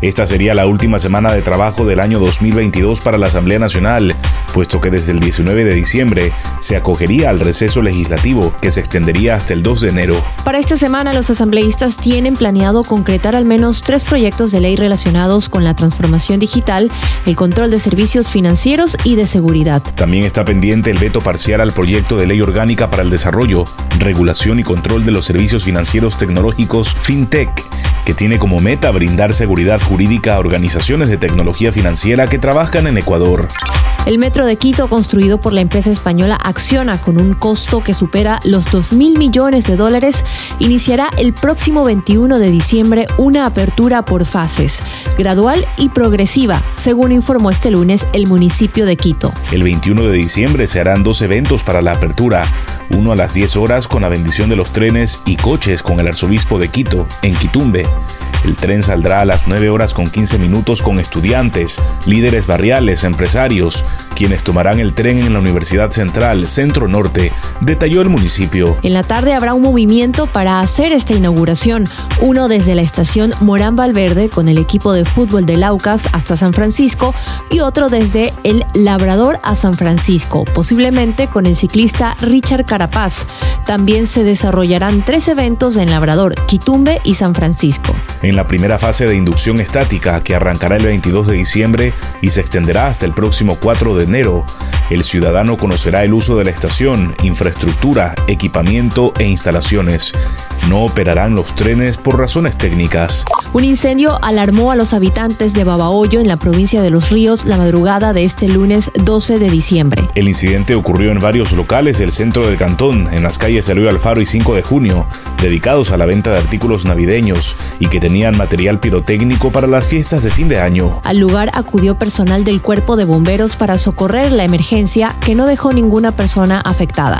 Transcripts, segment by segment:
Esta sería la última semana de trabajo del año 2022 para la Asamblea Nacional, puesto que desde el 19 de diciembre se acogería al receso legislativo que se extendería hasta el 2 de enero. Para esta semana los asambleístas tienen planeado concretar al menos tres proyectos de ley relacionados con la transformación digital, el control de servicios financieros y de seguridad. También está pendiente el veto parcial al proyecto de ley orgánica para el desarrollo, regulación y control de los servicios financieros tecnológicos FinTech que tiene como meta brindar seguridad jurídica a organizaciones de tecnología financiera que trabajan en Ecuador. El metro de Quito, construido por la empresa española Acciona con un costo que supera los 2 mil millones de dólares, iniciará el próximo 21 de diciembre una apertura por fases, gradual y progresiva, según informó este lunes el municipio de Quito. El 21 de diciembre se harán dos eventos para la apertura, uno a las 10 horas con la bendición de los trenes y coches con el arzobispo de Quito, en Quitumbe, el tren saldrá a las 9 horas con 15 minutos con estudiantes, líderes barriales, empresarios, quienes tomarán el tren en la Universidad Central, Centro Norte, detalló el municipio. En la tarde habrá un movimiento para hacer esta inauguración, uno desde la estación Morán Valverde con el equipo de fútbol de Laucas hasta San Francisco y otro desde el Labrador a San Francisco, posiblemente con el ciclista Richard Carapaz. También se desarrollarán tres eventos en Labrador, Quitumbe y San Francisco en la primera fase de inducción estática que arrancará el 22 de diciembre y se extenderá hasta el próximo 4 de enero. El ciudadano conocerá el uso de la estación, infraestructura, equipamiento e instalaciones. No operarán los trenes por razones técnicas. Un incendio alarmó a los habitantes de Babahoyo en la provincia de Los Ríos la madrugada de este lunes 12 de diciembre. El incidente ocurrió en varios locales del centro del cantón, en las calles de Luis Alfaro y 5 de junio, dedicados a la venta de artículos navideños y que tenían material pirotécnico para las fiestas de fin de año. Al lugar acudió personal del cuerpo de bomberos para socorrer la emergencia que no dejó ninguna persona afectada.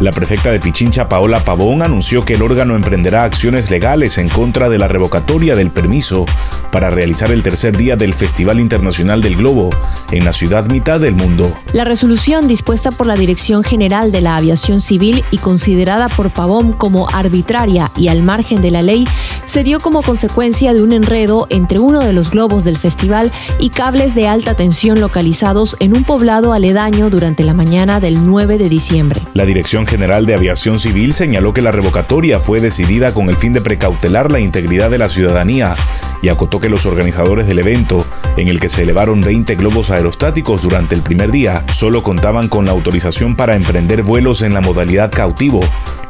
La prefecta de Pichincha, Paola Pavón, anunció que el órgano emprenderá acciones legales en contra de la revocatoria del permiso para realizar el tercer día del Festival Internacional del Globo en la ciudad mitad del mundo. La resolución dispuesta por la Dirección General de la Aviación Civil y considerada por Pavón como arbitraria y al margen de la ley se dio como consecuencia de un enredo entre uno de los globos del festival y cables de alta tensión localizados en un poblado aledaño durante la mañana del 9 de diciembre. La Dirección General de Aviación Civil señaló que la revocatoria fue decidida con el fin de precautelar la integridad de la ciudadanía y acotó que los organizadores del evento, en el que se elevaron 20 globos aerostáticos durante el primer día, solo contaban con la autorización para emprender vuelos en la modalidad cautivo,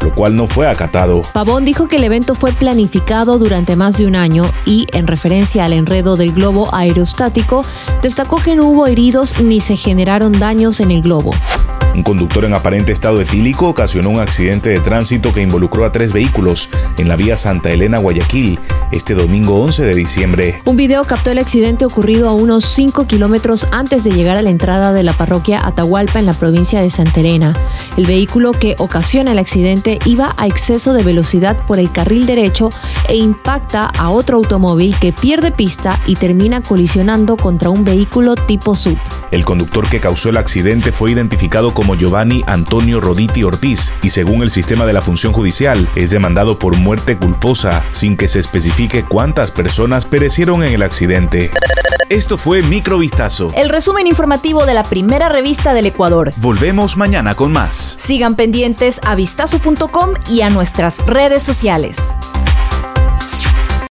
lo cual no fue acatado. Pavón dijo que el evento fue planificado durante más de un año y, en referencia al enredo del globo aerostático, destacó que no hubo heridos ni se generaron daños en el globo. Un conductor en aparente estado etílico ocasionó un accidente de tránsito que involucró a tres vehículos en la vía Santa Elena Guayaquil este domingo 11 de diciembre. Un video captó el accidente ocurrido a unos 5 kilómetros antes de llegar a la entrada de la parroquia Atahualpa en la provincia de Santa Elena. El vehículo que ocasiona el accidente iba a exceso de velocidad por el carril derecho e impacta a otro automóvil que pierde pista y termina colisionando contra un vehículo tipo sub. El conductor que causó el accidente fue identificado como como Giovanni Antonio Roditi Ortiz y según el sistema de la función judicial es demandado por muerte culposa sin que se especifique cuántas personas perecieron en el accidente. Esto fue Microvistazo. El resumen informativo de la primera revista del Ecuador. Volvemos mañana con más. Sigan pendientes a vistazo.com y a nuestras redes sociales.